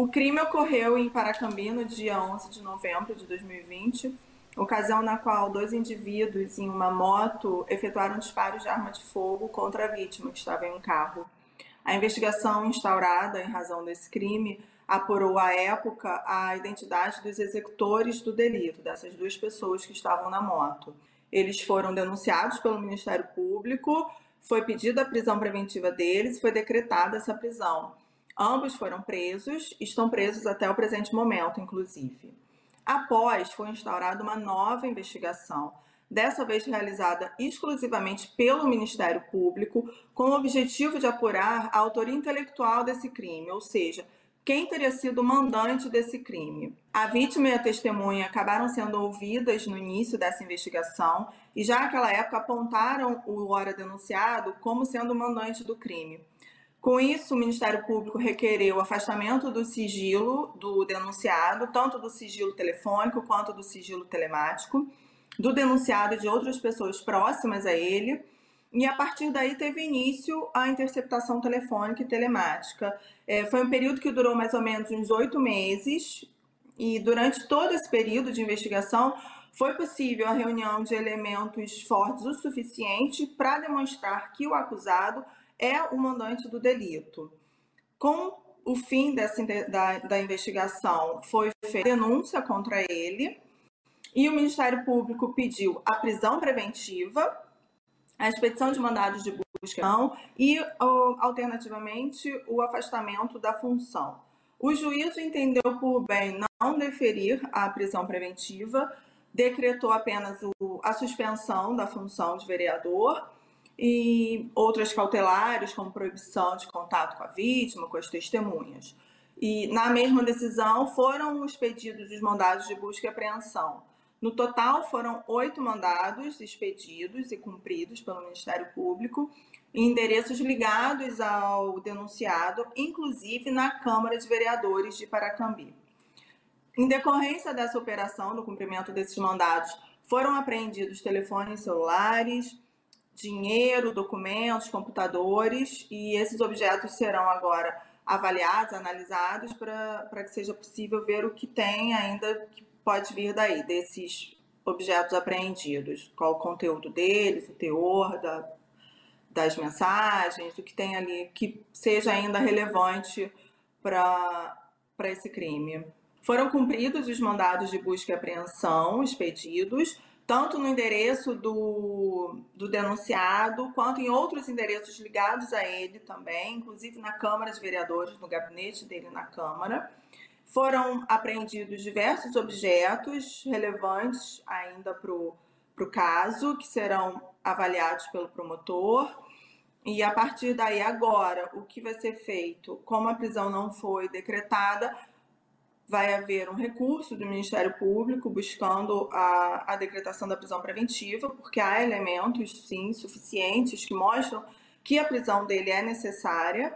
O crime ocorreu em Paracambi no dia 11 de novembro de 2020, ocasião na qual dois indivíduos em uma moto efetuaram disparos de arma de fogo contra a vítima, que estava em um carro. A investigação instaurada em razão desse crime apurou à época a identidade dos executores do delito, dessas duas pessoas que estavam na moto. Eles foram denunciados pelo Ministério Público, foi pedida a prisão preventiva deles e foi decretada essa prisão. Ambos foram presos, estão presos até o presente momento, inclusive. Após, foi instaurada uma nova investigação, dessa vez realizada exclusivamente pelo Ministério Público, com o objetivo de apurar a autoria intelectual desse crime, ou seja, quem teria sido o mandante desse crime. A vítima e a testemunha acabaram sendo ouvidas no início dessa investigação e já naquela época apontaram o hora denunciado como sendo o mandante do crime. Com isso, o Ministério Público requereu o afastamento do sigilo do denunciado, tanto do sigilo telefônico quanto do sigilo telemático, do denunciado e de outras pessoas próximas a ele, e a partir daí teve início a interceptação telefônica e telemática. É, foi um período que durou mais ou menos uns oito meses, e durante todo esse período de investigação foi possível a reunião de elementos fortes o suficiente para demonstrar que o acusado é o mandante do delito. Com o fim dessa, da, da investigação, foi feita denúncia contra ele e o Ministério Público pediu a prisão preventiva a expedição de mandados de busca não, e, alternativamente, o afastamento da função. O juízo entendeu por bem não deferir a prisão preventiva, decretou apenas o, a suspensão da função de vereador e outras cautelares, como proibição de contato com a vítima, com as testemunhas. E, na mesma decisão, foram expedidos os mandados de busca e apreensão. No total, foram oito mandados expedidos e cumpridos pelo Ministério Público em endereços ligados ao denunciado, inclusive na Câmara de Vereadores de Paracambi. Em decorrência dessa operação, do cumprimento desses mandados, foram apreendidos telefones celulares, dinheiro, documentos, computadores, e esses objetos serão agora avaliados, analisados, para que seja possível ver o que tem ainda que pode vir daí, desses objetos apreendidos, qual o conteúdo deles, o teor da, das mensagens, o que tem ali que seja ainda relevante para esse crime. Foram cumpridos os mandados de busca e apreensão expedidos, tanto no endereço do, do denunciado, quanto em outros endereços ligados a ele também, inclusive na Câmara de Vereadores, no gabinete dele na Câmara. Foram apreendidos diversos objetos relevantes ainda para o caso, que serão avaliados pelo promotor. E a partir daí, agora, o que vai ser feito? Como a prisão não foi decretada, vai haver um recurso do Ministério Público buscando a, a decretação da prisão preventiva, porque há elementos, sim, suficientes que mostram que a prisão dele é necessária